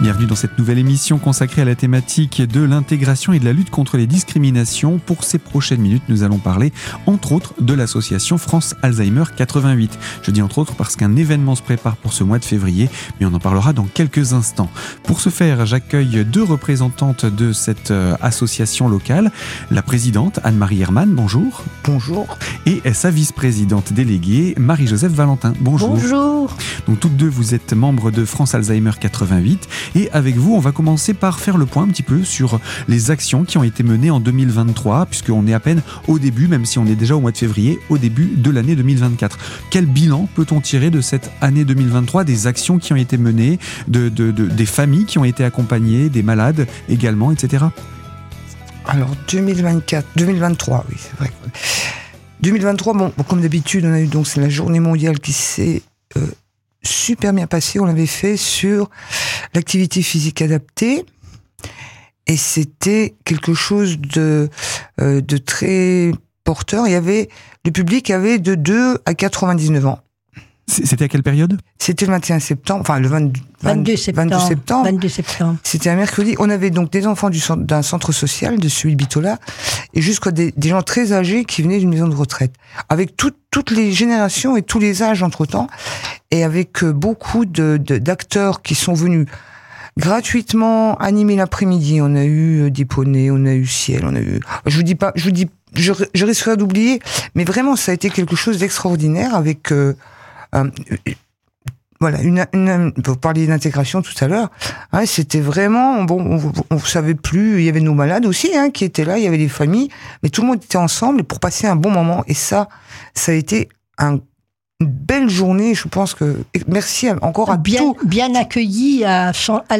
Bienvenue dans cette nouvelle émission consacrée à la thématique de l'intégration et de la lutte contre les discriminations. Pour ces prochaines minutes, nous allons parler entre autres de l'association France Alzheimer 88. Je dis entre autres parce qu'un événement se prépare pour ce mois de février, mais on en parlera dans quelques instants. Pour ce faire, j'accueille deux représentantes de cette euh, association locale. La présidente Anne-Marie Hermann, bonjour. Bonjour. Et sa vice-présidente déléguée Marie-Joseph Valentin, bonjour. Bonjour. Donc toutes deux, vous êtes membres de France Alzheimer 88 et avec vous, on va commencer par faire le point un petit peu sur les actions qui ont été menées en 2023, puisqu'on est à peine au début, même si on est déjà au mois de février, au début de l'année 2024. Quel bilan peut-on tirer de cette année 2023, des actions qui ont été menées, de, des familles qui ont été accompagnées, des malades également, etc. Alors 2024, 2023, oui, c'est vrai. 2023, bon, comme d'habitude, on a eu donc c'est la journée mondiale qui s'est euh, super bien passé. On l'avait fait sur l'activité physique adaptée. Et c'était quelque chose de, euh, de très porteur. Il y avait, le public avait de 2 à 99 ans. C'était à quelle période? C'était le 21 septembre, enfin le 22 septembre. 22 septembre. C'était un mercredi. On avait donc des enfants d'un centre social, de celui Bitola, et jusqu'à des, gens très âgés qui venaient d'une maison de retraite, avec toutes les générations et tous les âges entre-temps, et avec euh, beaucoup d'acteurs qui sont venus gratuitement animer l'après-midi. On a eu euh, poneys, on a eu ciel, on a eu. Je vous dis pas, je vous dis, je, je risquerais d'oublier, mais vraiment ça a été quelque chose d'extraordinaire avec. Euh, euh, voilà, une, une, vous parliez d'intégration tout à l'heure. Hein, c'était vraiment bon. On, ne savait plus. Il y avait nos malades aussi hein, qui étaient là. Il y avait des familles, mais tout le monde était ensemble pour passer un bon moment. Et ça, ça a été un, une belle journée. Je pense que merci encore à bien bien accueilli à,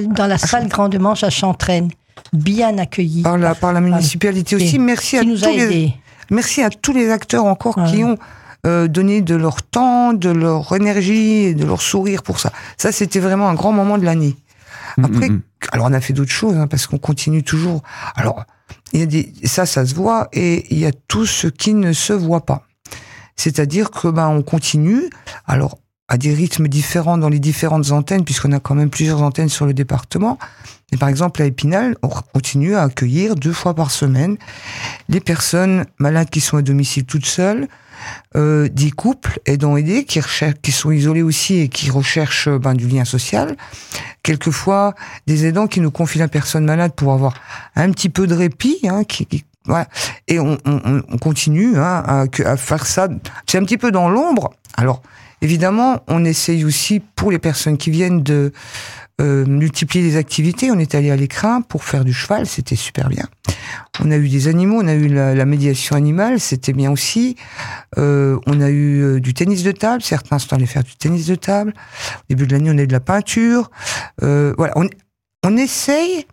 dans la salle Grande Manche à Chantraine. Bien accueilli par la par la municipalité aussi. Merci à nous tous les merci à tous les acteurs encore qui ont euh, donner de leur temps, de leur énergie, de leur sourire pour ça. Ça, c'était vraiment un grand moment de l'année. Mm, Après, mm, mm. alors on a fait d'autres choses hein, parce qu'on continue toujours. Alors, il y a des, ça, ça se voit et il y a tout ce qui ne se voit pas. C'est-à-dire que ben on continue. Alors à des rythmes différents dans les différentes antennes, puisqu'on a quand même plusieurs antennes sur le département. Et par exemple, à Épinal, on continue à accueillir deux fois par semaine les personnes malades qui sont à domicile toutes seules, euh, des couples aidants aidés qui qui sont isolés aussi et qui recherchent ben, du lien social. Quelquefois, des aidants qui nous confient la personne malade pour avoir un petit peu de répit, hein, Et on, on, on continue hein, à, faire ça. C'est un petit peu dans l'ombre. Alors, évidemment, on essaye aussi pour les personnes qui viennent de euh, multiplier les activités. On est allé à l'écran pour faire du cheval, c'était super bien. On a eu des animaux, on a eu la, médiation animale, c'était bien aussi. Euh, on a eu euh, du tennis de table, certains sont allés faire du tennis de table. Au début de l'année, on a eu de la peinture. Voilà, on essaye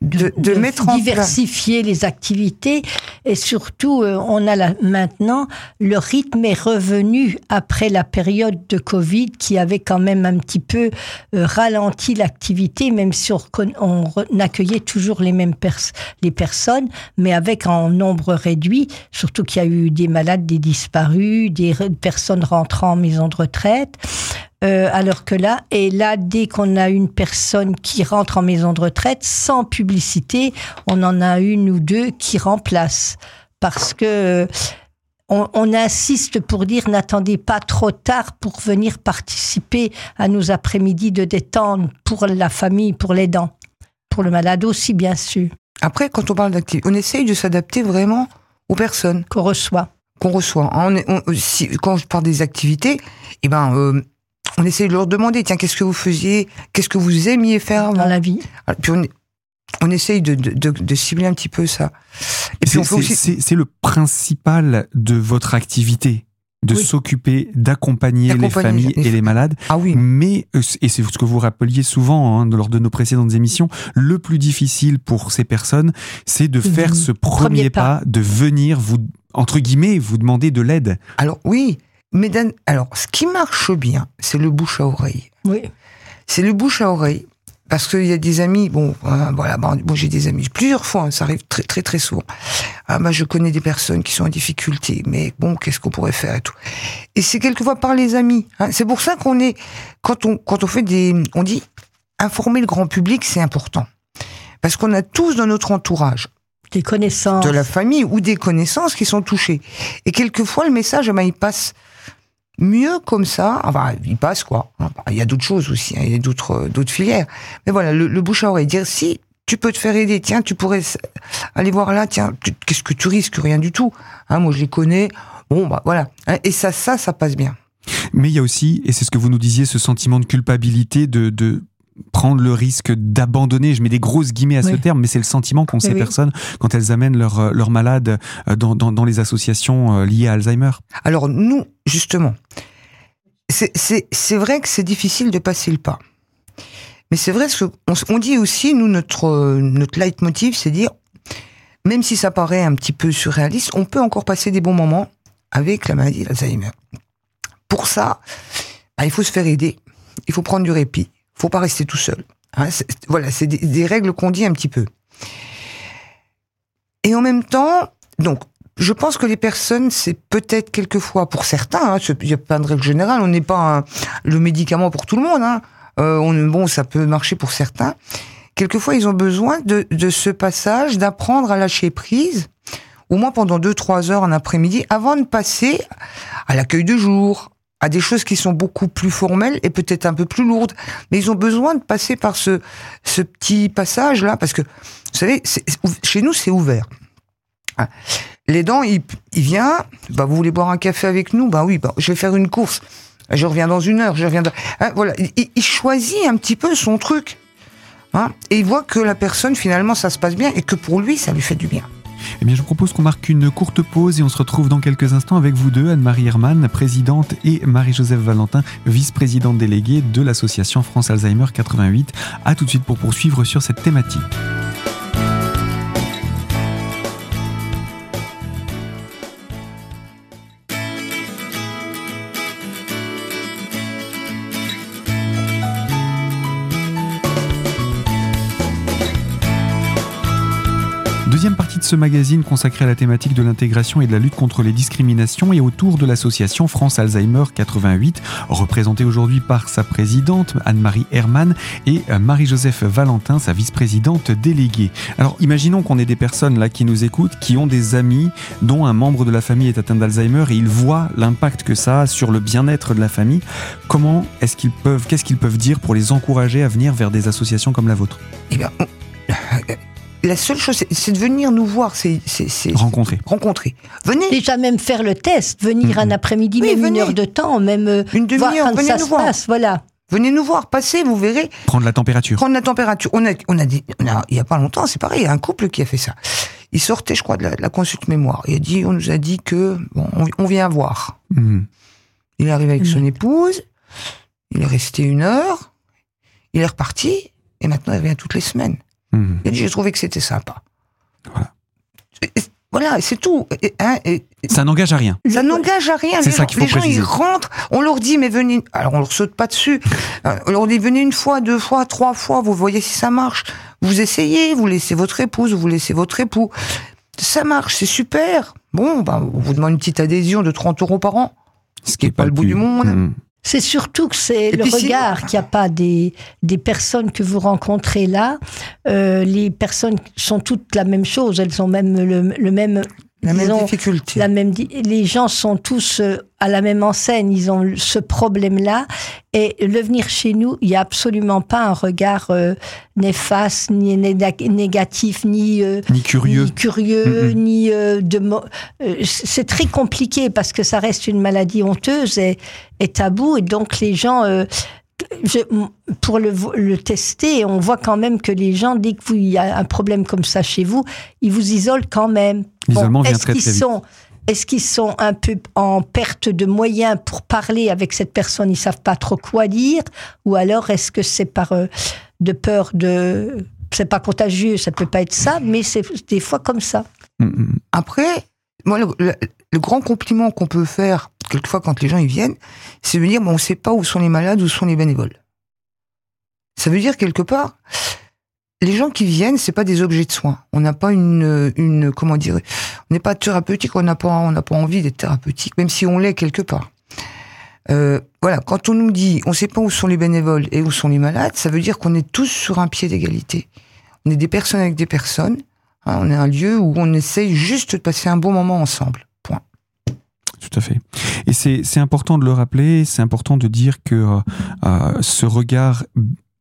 de, de, mettre en diversifier les activités. Et surtout euh, on a là, maintenant le rythme est revenu après la période de Covid qui avait quand même un petit peu euh, ralenti l'activité même si on, on, accueillait toujours les mêmes pers les personnes mais avec un nombre réduit surtout qu'il y a eu des malades des disparus des personnes rentrant en maison de retraite euh, alors que là, et là, dès qu'on a une personne qui rentre en maison de retraite, sans publicité, on en a une ou deux qui remplacent. Parce que on, insiste pour dire n'attendez pas trop tard pour venir participer à nos après-midi de détente pour la famille, pour les dents, pour le malade aussi, bien sûr. Après, quand on parle d'activité, on essaye de s'adapter vraiment aux personnes qu'on reçoit. Qu'on reçoit. quand je parle des activités, eh ben, euh, on essaie de leur demander, tiens, qu'est-ce que vous faisiez, qu'est-ce que vous aimiez faire dans la vie. Ah, puis on, on essaye de, de, de, cibler un petit peu ça. Et puis c'est le principal de votre activité de s'occuper d'accompagner les familles et les malades. Ah oui. Mais euh, et c'est ce que vous rappeliez souvent hein, lors de nos précédentes émissions, le plus difficile pour ces personnes, c'est de faire ce premier, pas, de venir vous entre guillemets vous demander de l'aide. Alors oui, mais alors, ce qui marche bien, c'est le bouche à oreille. Oui. C'est le bouche à oreille. Parce qu'il y a des amis, bon, hein, voilà, bon, j'ai des amis plusieurs fois, hein, ça arrive très très très souvent. Ah bah je connais des personnes qui sont en difficulté, mais bon, qu'est-ce qu'on pourrait faire et tout. Et c'est quelquefois par les amis. Hein. C'est pour ça qu'on est, quand on quand on fait des, on dit informer le grand public, c'est important. Parce qu'on a tous dans notre entourage des connaissances. De la famille ou des connaissances qui sont touchées. Et quelquefois, le message, eh ben, il passe mieux comme ça. Enfin, il passe quoi. Il y a d'autres choses aussi, hein, il y a d'autres, d'autres filières. Mais voilà, le, bouche à oreille. Dire si tu peux te faire aider, tiens, tu pourrais aller voir là, tiens, qu'est-ce que tu risques? Rien du tout. Hein, moi, je les connais. Bon, bah voilà. Hein, et ça, ça, ça passe bien. Mais il y a aussi, et c'est ce que vous nous disiez, ce sentiment de culpabilité de, de prendre le risque d'abandonner, je mets des grosses guillemets à ce terme, mais c'est le sentiment qu'ont ces personnes quand elles amènent leurs euh, leur malades euh, dans, dans, dans, les associations euh, liées à Alzheimer. Alors nous, justement, c'est vrai que c'est difficile de passer le pas. Mais c'est vrai ce qu'on on dit aussi, nous, notre, notre leitmotiv, c'est dire, même si ça paraît un petit peu surréaliste, on peut encore passer des bons moments avec la maladie d'Alzheimer. Pour ça, bah, il faut se faire aider, il faut prendre du répit, faut pas rester tout seul. Hein, voilà, c'est des, règles qu'on dit un petit peu. Et en même temps, donc, je pense que les personnes, c'est peut-être quelquefois pour certains, hein, il n'y a pas de règle générale, on n'est pas le médicament pour tout le monde. Hein, euh, on, bon, ça peut marcher pour certains. Quelquefois, ils ont besoin de, de ce passage, d'apprendre à lâcher prise, au moins pendant deux, trois heures en après-midi, avant de passer à l'accueil de jour, à des choses qui sont beaucoup plus formelles et peut-être un peu plus lourdes. Mais ils ont besoin de passer par ce, ce petit passage-là, parce que, vous savez, chez nous, c'est ouvert. Ah. L'aidant, il, il vient, bah, vous voulez boire un café avec nous? Bah oui, bah, je vais faire une course. Je reviens dans une heure, je reviens dans... Hein, voilà, il, il, choisit un petit peu son truc. Hein, et il voit que la personne, finalement, ça se passe bien et que pour lui, ça lui fait du bien. Eh bien, je propose qu'on marque une courte pause et on se retrouve dans quelques instants avec vous deux, Anne-Marie Hermann, présidente, et Marie-Joseph Valentin, vice-présidente déléguée de l'association France Alzheimer 88. À tout de suite pour poursuivre sur cette thématique. Ce magazine consacré à la thématique de l'intégration et de la lutte contre les discriminations et autour de l'association France Alzheimer 88, représentée aujourd'hui par sa présidente Anne-Marie Hermann et euh, Marie-Joseph Valentin, sa vice-présidente déléguée. Alors imaginons qu'on ait des personnes là qui nous écoutent, qui ont des amis dont un membre de la famille est atteint d'Alzheimer et ils voient l'impact que ça a sur le bien-être de la famille. Comment est-ce qu'ils peuvent, qu'est-ce qu'ils peuvent dire pour les encourager à venir vers des associations comme la vôtre? Eh la seule chose, c'est de venir nous voir, c'est rencontrer. Rencontrer. Venez. Déjà même faire le test, venir un après-midi, même une heure de temps, même euh, une demi-heure. Venez nous voir. voilà. Venez nous voir, passez, vous verrez. Prendre la température. Prendre la température. On a, on a dit, il y a pas longtemps, c'est pareil, il y a un couple qui a fait ça. Il sortait, je crois, de la, consulte mémoire. Il a dit, on nous a dit que, bon, on, vient voir. Mhm. Il est arrivé avec son épouse. Il est resté une heure. Il est reparti. Et maintenant, il revient toutes les semaines. Mmh. J'ai trouvé que c'était sympa. Voilà. Voilà, c'est tout. Hein, ça n'engage à rien. Ça n'engage à rien. C'est ça qu'il faut Les gens, ils rentrent, on leur dit, mais venez. Alors, on leur saute pas dessus. Euh, on leur dit, venez une fois, deux fois, trois fois, vous voyez si ça marche. Vous essayez, vous laissez votre épouse, vous laissez votre époux. Ça marche, c'est super. Bon, ben, on vous demande une petite adhésion de 30 euros par an. Ce qui n'est pas, le bout du monde. Mmh. C'est surtout que c'est le regard qu'il n'y a pas des, des personnes que vous rencontrez là. Euh, les personnes sont toutes la même chose, elles ont même le, même la même difficulté. La même, les gens sont tous euh, à la même enseigne, ils ont ce problème-là. Et le venir chez nous, il n'y a absolument pas un regard euh, néfaste, ni négatif, ni, ni curieux, ni, curieux, ni de. c'est très compliqué parce que ça reste une maladie honteuse et, et tabou. Et donc les gens je, pour le, le, tester, on voit quand même que les gens, dès qu'il y a un problème comme ça chez vous, ils vous isolent quand même. L'isolement vient très, très Sont, est-ce qu'ils sont un peu en perte de moyens pour parler avec cette personne? Ils savent pas trop quoi dire? Ou alors est-ce que c'est par euh, de peur de c'est pas contagieux, ça peut pas être ça, mais c'est des fois comme ça. Mm, mm. Après, moi, le, le grand compliment qu'on peut faire quelquefois quand les gens y viennent, c'est de dire bon, on ne sait pas où sont les malades, où sont les bénévoles. Ça veut dire quelque part, les gens qui viennent, c'est pas des objets de soins. On n'a pas une, une, comment dire, on n'est pas thérapeutique, on n'a pas, envie d'être thérapeutique, même si on l'est quelque part. Euh, voilà, quand on nous dit on ne sait pas où sont les bénévoles et où sont les malades, ça veut dire qu'on est tous sur un pied d'égalité. On est des personnes avec des personnes. Hein, on est un lieu où on essaye juste de passer un bon moment ensemble. Tout à fait. Et c'est important de le rappeler, c'est important de dire que euh, euh, ce regard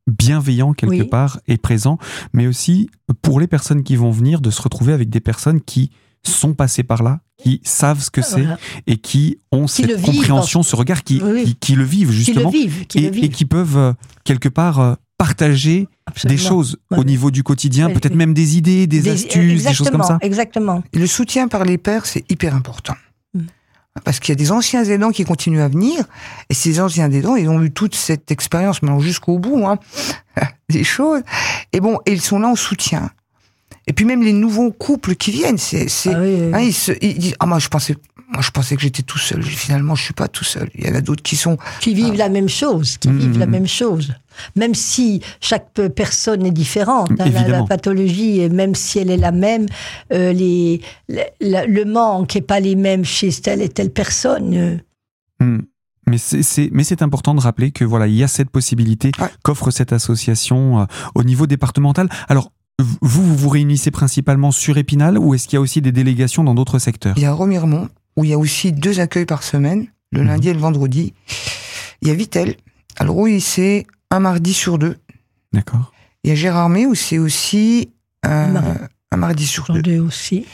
bienveillant quelque part est présent, mais aussi pour les personnes qui vont venir de se retrouver avec des personnes qui sont passées par là, qui savent ce que c'est et qui ont cette compréhension, ce regard, qui, qui, le vivent justement, et, qui peuvent euh, quelque part partager des choses au niveau du quotidien, peut-être même des idées, des, astuces, des choses comme ça. Exactement. le soutien par les pairs, c'est hyper important. Parce qu'il y a des anciens aidants qui continuent à venir, et ces anciens aidants, ils ont eu toute cette expérience, mais jusqu'au bout, hein, des choses. Et bon, ils sont là en soutien. Et puis même les nouveaux couples qui viennent, c'est, c'est, ah hein, ils, se, ils disent, ah moi je pensais, moi je pensais que j'étais tout seul. Finalement, je suis pas tout seul. Il y en a d'autres qui sont qui vivent la même chose, qui vivent la mmh. même chose. Même si chaque personne est différente, hein, la, pathologie, même si elle est la même, euh, les, le manque n'est pas les mêmes chez telle et telle personne. Mmh. Mais c'est, mais c'est important de rappeler que voilà, il y a cette possibilité qu'offre cette association euh, au niveau départemental. Alors, vous, vous vous réunissez principalement sur Épinal ou est-ce qu'il y a aussi des délégations dans d'autres secteurs? Il y a Remiremont, où il y a aussi deux accueils par semaine, le lundi et le vendredi. Il y a Vitel. Alors oui, c'est un mardi sur deux. D'accord. Il y a Gérardmer, où c'est aussi un, mardi sur deux. aussi.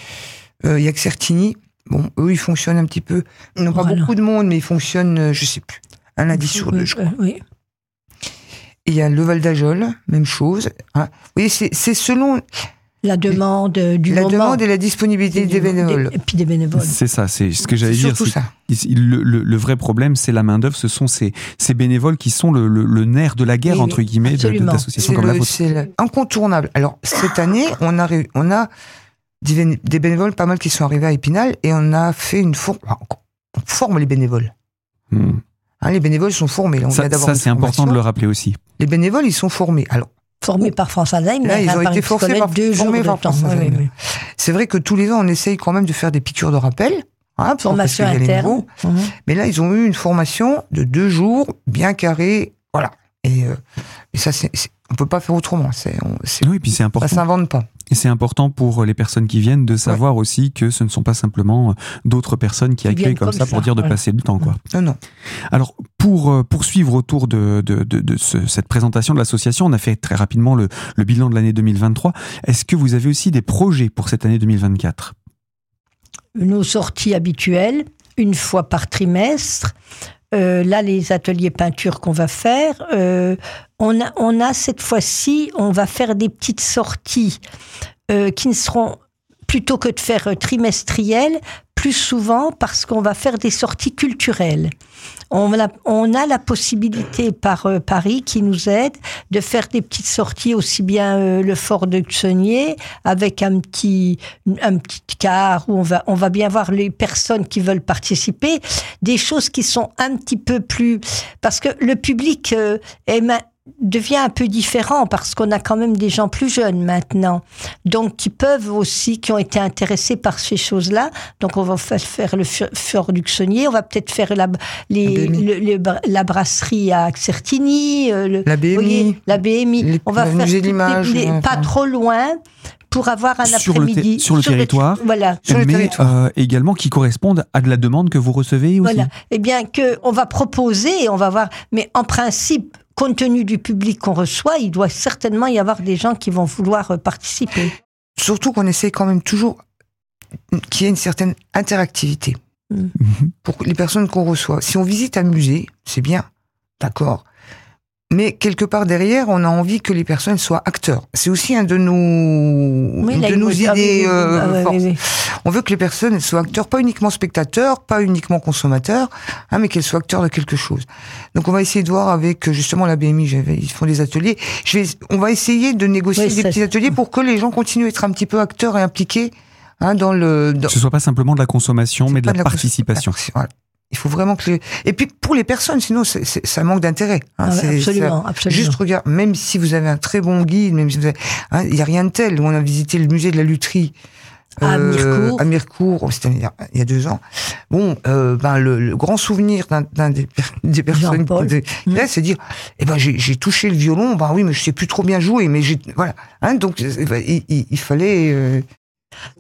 Euh, il y a Certini. Bon, eux, ils fonctionnent un petit peu. Ils n'ont pas beaucoup de monde, mais ils fonctionnent, euh, je sais plus, un lundi sur deux, je crois. oui. Il y a le Val d'Ajol, même chose. Hein. Oui, c'est selon la demande du la moment. La demande et la disponibilité des, bénévoles. Et puis des bénévoles. C'est ça, c'est ce que j'allais dire. Ça. Le, le, le, vrai problème, c'est la main d'œuvre. Ce sont ces, ces bénévoles qui sont le, le nerf de la guerre entre guillemets d'associations comme la vôtre. C'est incontournable. Alors cette année, on a on a des bénévoles pas mal qui sont arrivés à Épinal et on a fait une forme. On forme les bénévoles. Hmm. Hein, les bénévoles sont formés. On ça, ça c'est important de le rappeler aussi. Les bénévoles, ils sont formés. Alors, formés par France Alzheimer. Là, ils ont été formés par, deux jours par France C'est vrai que tous les ans, on essaye quand même de faire des piqûres de rappel. Hein, formation interne. Mhm. Mais là, ils ont eu une formation de deux jours, bien carrée. Voilà. Et, euh, et ça, c'est on peut pas faire autrement. C'est, oui, puis c'est important. Ça s'invente pas. Et c'est important pour les personnes qui viennent de savoir aussi que ce ne sont pas simplement euh, d'autres personnes qui, accueillent comme, ça, pour dire de passer du temps, quoi. Non, non. Alors, pour euh, poursuivre autour de, de, de, cette présentation de l'association, on a fait très rapidement le, le bilan de l'année 2023. Est-ce que vous avez aussi des projets pour cette année 2024 Nos sorties habituelles, une fois par trimestre. Euh, là, les ateliers peinture qu'on va faire, euh, on, a, on a cette fois-ci, on va faire des petites sorties euh, qui ne seront plutôt que de faire trimestrielles, plus souvent parce qu'on va faire des sorties culturelles. On a, on a la possibilité par euh, Paris qui nous aide de faire des petites sorties aussi bien euh, le fort de Xonier avec un petit un petit car où on va on va bien voir les personnes qui veulent participer, des choses qui sont un petit peu plus parce que le public euh, est devient un peu différent parce qu'on a quand même des gens plus jeunes maintenant, donc qui peuvent aussi, qui ont été intéressés par ces choses-là. Donc on va faire le fort du Xonier, on va peut-être faire la, les, la brasserie à Certini, euh, la BMI, la BMI. on va faire les, pas trop loin pour avoir un après-midi. sur le, territoire, voilà, sur le mais euh, également qui correspondent à de la demande que vous recevez aussi. Voilà. Eh bien que on va proposer, on va voir, mais en principe compte tenu du public qu'on reçoit, il doit certainement y avoir des gens qui vont vouloir euh, participer. Surtout qu'on essaie quand même toujours qu'il y ait une certaine interactivité mm. pour les personnes qu'on reçoit. Si on visite un musée, c'est bien, d'accord. Mais quelque part derrière, on a envie que les personnes soient acteurs. C'est aussi un de nos, de nos idées euh, ah On veut que les personnes soient acteurs, pas uniquement spectateurs, pas uniquement consommateurs, hein, mais qu'elles soient acteurs de quelque chose. Donc on va essayer de voir avec justement la BMI, ils font des ateliers. Je vais, on va essayer de négocier des petits ateliers pour que les gens continuent à être un petit peu acteurs et impliqués hein, dans le. Dans... Que ce soit pas simplement de la consommation, mais de la, participation. Il faut vraiment que et puis pour les personnes, sinon ça manque d'intérêt. Hein, ah absolument, absolument, Juste regarde, même si vous avez un très bon guide, même si vous hein, il y a rien de tel. On a visité le musée de la lutherie à Mircourt. à Mircourt, c'était il y a deux ans. Bon, ben le, grand souvenir d'un des, des, personnes qui c'est dire, eh ben j'ai touché le violon, ben oui, mais je sais plus trop bien jouer, mais j'ai voilà. Hein, donc il, il, fallait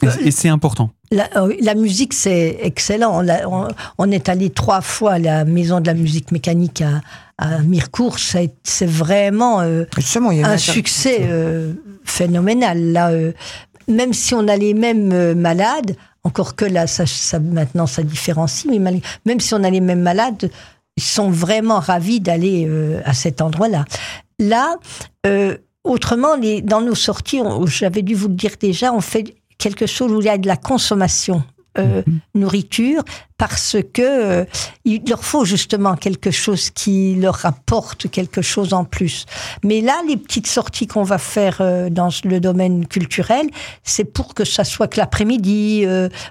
et, c'est important. La, la musique, c'est excellent. On, on, est allé trois fois à la Maison de la musique mécanique à, à Mircourt. C'est vraiment euh, un succès euh, phénoménal. Là, euh, même si on a les mêmes malades, encore que là, ça, ça, maintenant, ça différencie, mais même si on a les mêmes malades, ils sont vraiment ravis d'aller à cet endroit-là. Là, autrement, les, dans nos sorties, j'avais dû vous le dire déjà, on fait quelque chose où il y a de la consommation. Euh, mhm. nourriture parce que euh, il leur faut justement quelque chose qui leur apporte quelque chose en plus. Mais là, les petites sorties qu'on va faire euh, dans le domaine culturel, c'est pour que ça soit que l'après-midi,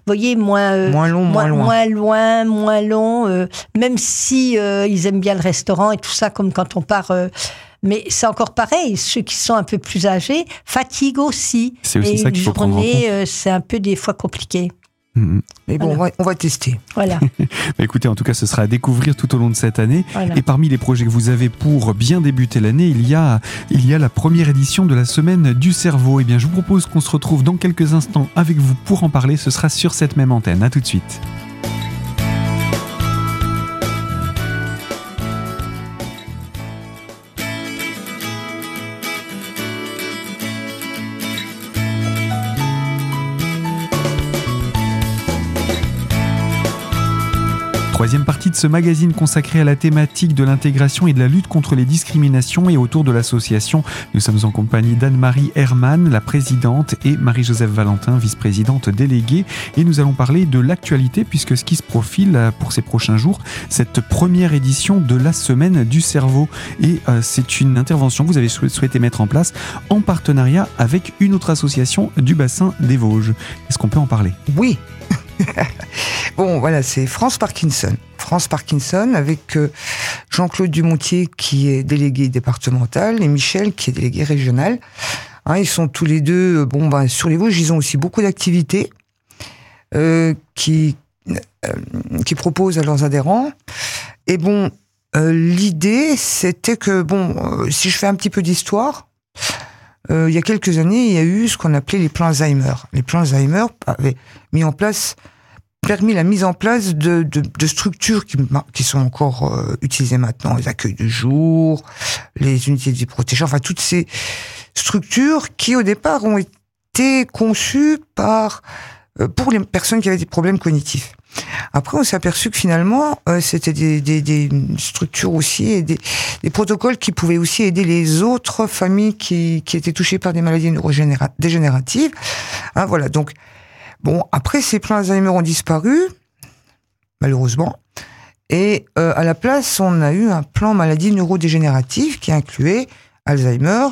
voyez, moins moins long, moins, loin, moins loin, moins long. même si ils aiment bien le restaurant et tout ça, comme quand on part mais c'est encore pareil, ceux qui sont un peu plus âgés fatiguent aussi. C'est aussi ça qu'il faut prendre en compte. Euh, c'est un peu des fois compliqué. Mm-hmm. Mais bon, on, va, tester. Voilà. Bah, écoutez, en tout cas, ce sera à découvrir tout au long de cette année. Et parmi les projets que vous avez pour bien débuter l'année, il y a, il y a la première édition de la semaine du cerveau. Eh bien, je vous propose qu'on se retrouve dans quelques instants avec vous pour en parler. Ce sera sur cette même antenne. À tout de suite. Troisième partie de ce magazine consacré à la thématique de l'intégration et de la lutte contre les discriminations et autour de l'association. Nous sommes en compagnie d'Anne-Marie Hermann, la présidente, et Marie-Joseph Valentin, vice-présidente déléguée. Et nous allons parler de l'actualité puisque ce qui se profile pour ces prochains jours, cette première édition de la semaine du cerveau. Et euh, c'est une intervention que vous avez souhaité mettre en place en partenariat avec une autre association du bassin des Vosges. Est-ce qu'on peut en parler? Oui, bon, voilà, c'est France Parkinson. France Parkinson avec euh, Jean-Claude Dumontier qui est délégué départemental et Michel qui est délégué régional. Hein, ils sont tous les deux, euh, bon, ben, sur les Vosges, ils ont aussi beaucoup d'activités euh, qui, qui proposent à leurs adhérents. Et bon, l'idée, c'était que, bon, si je fais un petit peu d'histoire, il y a quelques années, il y a eu ce qu'on appelait les plans Alzheimer. Les plans Alzheimer avaient mis en place permis la mise en place de, de, de structures qui, qui, sont encore euh, utilisées maintenant, les accueils de jour, les unités de vie protégée, enfin toutes ces structures qui au départ ont été conçues par euh, pour les personnes qui avaient des problèmes cognitifs. Après, on s'est aperçu que finalement, euh, c'était des, des, des, structures aussi et des, des, protocoles qui pouvaient aussi aider les autres familles qui, qui étaient touchées par des maladies neurodégénératives. Hein, voilà, donc Bon, après, ces plans Alzheimer ont disparu, malheureusement. Et euh, à la place, on a eu un plan maladie neurodégénérative qui incluait Alzheimer,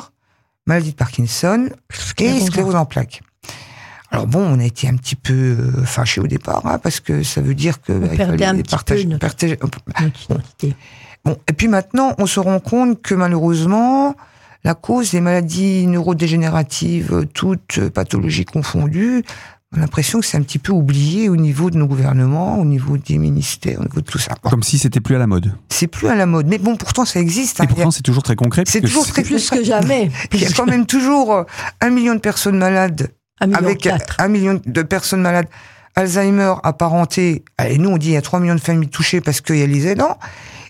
maladie de Parkinson et sclérose en plaques. Alors bon, on a été un petit peu euh, fâchés au départ, hein, parce que ça veut dire que... On bah, perdait un petit peu Bon, et puis maintenant, on se rend compte que malheureusement, la cause des maladies neurodégénératives, toutes pathologies confondues, on a l'impression que c'est un petit peu oublié au niveau de nos gouvernements, au niveau des ministères, au niveau de tout ça. Comme si c'était plus à la mode. C'est plus à la mode. Mais bon, pourtant, ça existe. Hein. Et pourtant, c'est toujours très concret. C'est toujours très plus que jamais. Il y a quand même toujours euh, un million de personnes malades. Avec un million de personnes malades. Alzheimer apparenté. Et nous, on dit il y a 3 millions de familles touchées parce qu'il y a les aidants.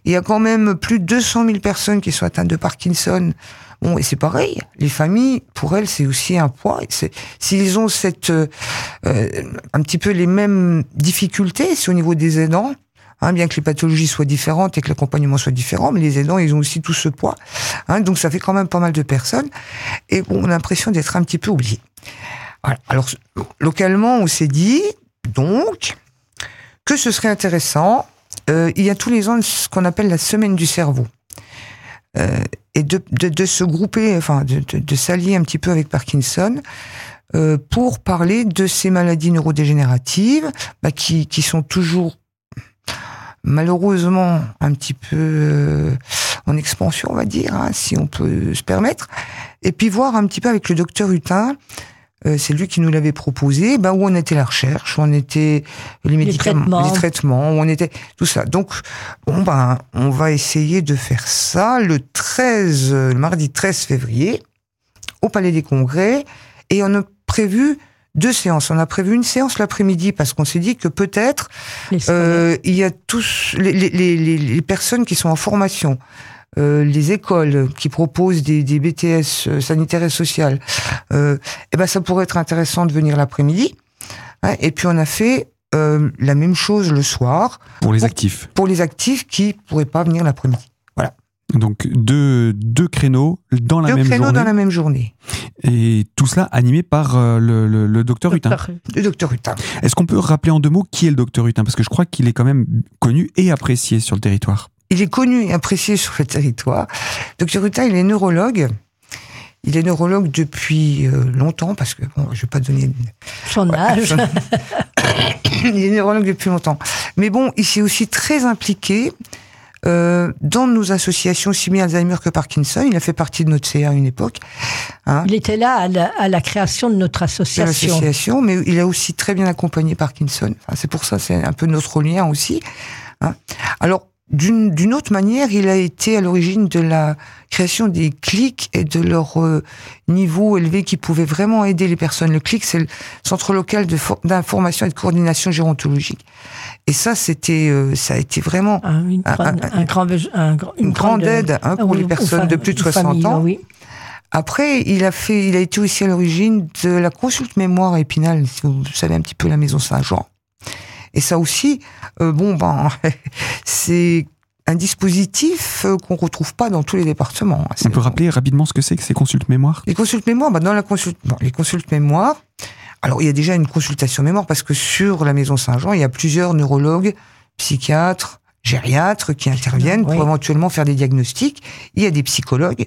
Il y a quand même plus de 200 000 personnes qui sont atteintes de Parkinson. Bon, et c'est pareil. Les familles, pour elles, c'est aussi un poids. S'ils ont cette, euh, euh, un petit peu les mêmes difficultés, c'est au niveau des aidants. Hein, bien que les pathologies soient différentes et que l'accompagnement soit différent, mais les aidants, ils ont aussi tout ce poids. Hein, donc ça fait quand même pas mal de personnes. Et bon, on a l'impression d'être un petit peu oublié. Alors, localement, on s'est dit, donc, que ce serait intéressant. Euh, il y a tous les ans ce qu'on appelle la semaine du cerveau. Euh, et de, se grouper, enfin de, s'allier un petit peu avec Parkinson euh, pour parler de ces maladies neurodégénératives bah, qui, sont toujours malheureusement un petit peu en expansion, on va dire, hein, si on peut se permettre. Et puis voir un petit peu avec le docteur Hutin Euh, c'est lui qui nous l'avait proposé. Ben, où on était la recherche, où on était les médicaments, les traitements, où on était tout ça? Donc, bon ben, on va essayer de faire ça le 13, le mardi 13 février, au Palais des Congrès, et on a prévu deux séances. On a prévu une séance l'après-midi parce qu'on s'est dit que peut-être euh, il y a tous les, les, les, les, personnes qui sont en formation, euh, les écoles qui proposent des, des BTS euh, sanitaires et sociales. Euh, eh ben ça pourrait être intéressant de venir l'après-midi. Hein, et puis on a fait euh, la même chose le soir. Pour les actifs. Pour les actifs qui pourraient pas venir l'après-midi. Donc deux, deux créneaux dans la deux même créneaux journée. dans la même journée. Et tout cela animé par le, le, le docteur Hutin. Le docteur Hutin. Est-ce qu'on peut rappeler en deux mots qui est le docteur Hutin? Parce que je crois qu'il est quand même connu et apprécié sur le territoire. Il est connu et apprécié sur le territoire. Docteur Hutin, il est neurologue. Il est neurologue depuis euh, longtemps, parce que bon, je vais pas donner son âge. il est neurologue depuis longtemps. Mais bon, il s'est aussi très impliqué euh, dans nos associations, aussi bien Alzheimer que Parkinson. Il a fait partie de notre CA à une époque. Hein. Il était là à la, à la, création de notre association. De l'association, mais il a aussi très bien accompagné Parkinson. Enfin, c'est pour ça, c'est un peu notre lien aussi. Hein. Alors, d'une autre manière, il a été à l'origine de la création des clics et de leur euh, niveau élevé qui pouvait vraiment aider les personnes. Le CLIC, c'est le centre local d'information et de coordination gérontologique. Et ça, c'était, euh, ça a été vraiment un, une, un, un, un grand, une, une grande, grande aide hein, pour oui, les personnes de plus de 60 famille, ans. Oui. Après, il a fait, il a été aussi à l'origine de la consulte mémoire à Épinal, si vous savez un petit peu la maison Saint-Jean. Et ça aussi, euh, bon ben, c'est un dispositif qu'on retrouve pas dans tous les départements. On peut rappeler rapidement ce que c'est que ces consultes mémoire Les consultes mémoire, ben dans la consulte, bon, les consultes mémoire. Alors il y a déjà une consultation mémoire parce que sur la maison Saint-Jean, il y a plusieurs neurologues, psychiatres, gériatres qui interviennent oui. pour éventuellement faire des diagnostics. Il y a des psychologues,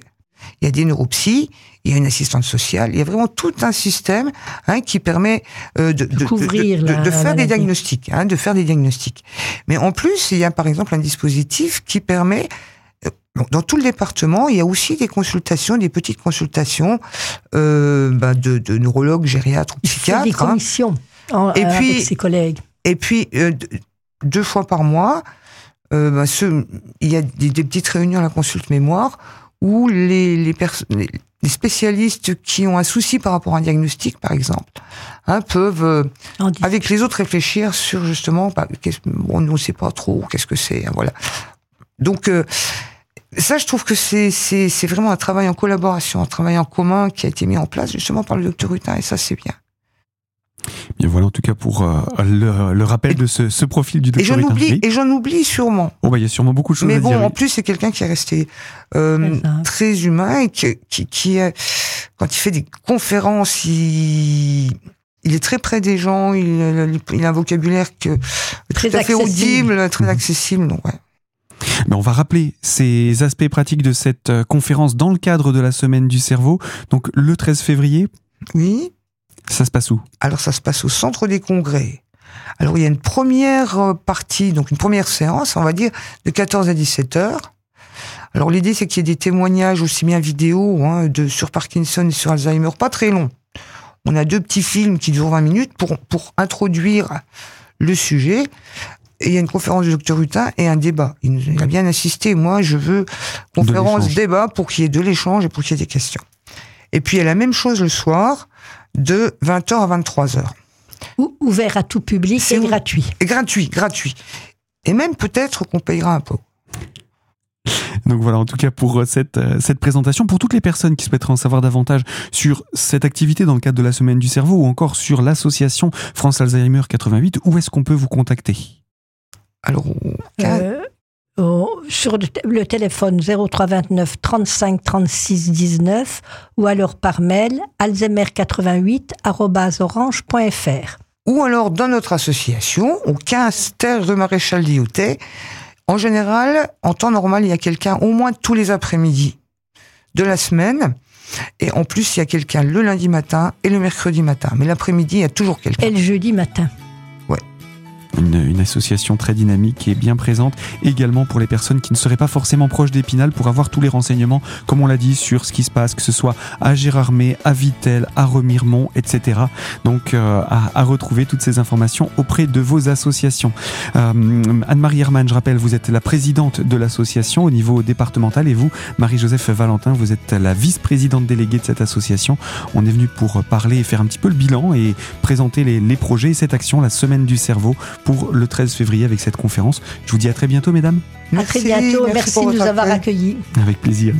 il y a des neuropsies, il y a une assistante sociale, il y a vraiment tout un système hein, qui permet euh, de, de, Couvrir de, la, de, faire des diagnostics, hein, de faire des diagnostics. Mais en plus, il y a par exemple un dispositif qui permet euh, dans tout le département, il y a aussi des consultations, des petites consultations euh, bah, de, de, neurologues, gériatres ou psychiatres. Des commissions hein, en, et puis, avec ses collègues. Et puis, euh, deux fois par mois, bah, ce, il y a des, des, petites réunions à la consulte mémoire où les, les, les, spécialistes qui ont un souci par rapport à un diagnostic, par exemple, hein, peuvent, euh, avec les autres, réfléchir sur justement, bah, bon, nous, on ne sait pas trop qu'est-ce que c'est, hein, voilà. Donc, euh, ça, je trouve que c'est c'est vraiment un travail en collaboration, un travail en commun qui a été mis en place justement par le docteur Hutin, et ça, c'est bien. Bien voilà en tout cas pour euh, le, le, rappel et, de ce, ce, profil du docteur Et j'en oublie, et j'en oublie sûrement. Oh bah il y a sûrement beaucoup de choses Mais à bon, dire. en plus c'est quelqu'un qui est resté euh, très humain et qui, qui, qui a, quand il fait des conférences, il, il est très près des gens, il, il a un vocabulaire que, très tout à fait audible, très Mhm. accessible. Donc ouais. Mais on va rappeler ces aspects pratiques de cette euh, conférence dans le cadre de la semaine du cerveau. Donc le 13 février. Oui. Ça se passe où? Alors ça se passe au centre des congrès. Alors il y a une première euh, partie, donc une première séance, on va dire, de 14 à 17 heures. Alors l'idée c'est qu'il y ait des témoignages aussi bien vidéo hein, de sur Parkinson et sur Alzheimer, pas très longs. On a deux petits films qui durent 20 minutes pour pour introduire le sujet. Et il y a une conférence du docteur Hutin et un débat. Il, nous, il a bien insisté. Moi, je veux conférence, débat pour qu'il y ait de l'échange et pour qu'il y ait des questions. Et puis il y a la même chose le soir de 20h à 23h. Ouvert à tout public et gratuit. Et gratuit, gratuit. Et même peut-être qu'on payera un peu. Donc voilà, en tout cas pour cette, cette présentation, pour toutes les personnes qui souhaiteraient en savoir davantage sur cette activité dans le cadre de la Semaine du Cerveau ou encore sur l'association France Alzheimer 88, où est-ce qu'on peut vous contacter? Alors, euh, oh, sur le téléphone 0329 35 36 19 ou alors par mail alzheimer88.orange.fr. Ou alors dans notre association, au 15 Terre de Maréchal Lyotet. En général, en temps normal, il y a quelqu'un au moins tous les après-midi de la semaine. Et en plus, il y a quelqu'un le lundi matin et le mercredi matin. Mais l'après-midi, il y a toujours quelqu'un. Et le jeudi matin. Ouais. une, association très dynamique et bien présente également pour les personnes qui ne seraient pas forcément proches d'Épinal pour avoir tous les renseignements, comme on l'a dit, sur ce qui se passe, que ce soit à Gérardmer, à Vitel, à Remiremont, etc. Donc euh, à, retrouver toutes ces informations auprès de vos associations. Euh, Anne-Marie Hermann, je rappelle, vous êtes la présidente de l'association au niveau départemental et vous, Marie-Joseph Valentin, vous êtes la vice-présidente déléguée de cette association. On est venu pour parler et faire un petit peu le bilan et présenter les, les projets et cette action, la semaine du cerveau, pour le 13 février avec cette conférence. Je vous dis à très bientôt, mesdames. Merci, à très bientôt. Merci, de nous avoir accueillis. Avec plaisir.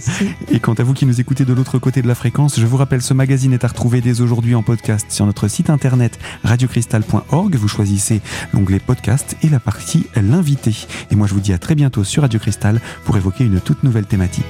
Et quant à vous qui nous écoutez de l'autre côté de la fréquence, je vous rappelle, ce magazine est à retrouver dès aujourd'hui en podcast sur notre site internet radiocristal.org. Vous choisissez l'onglet podcast et la partie l'invité. Et moi, je vous dis à très bientôt sur Radio Cristal pour évoquer une toute nouvelle thématique.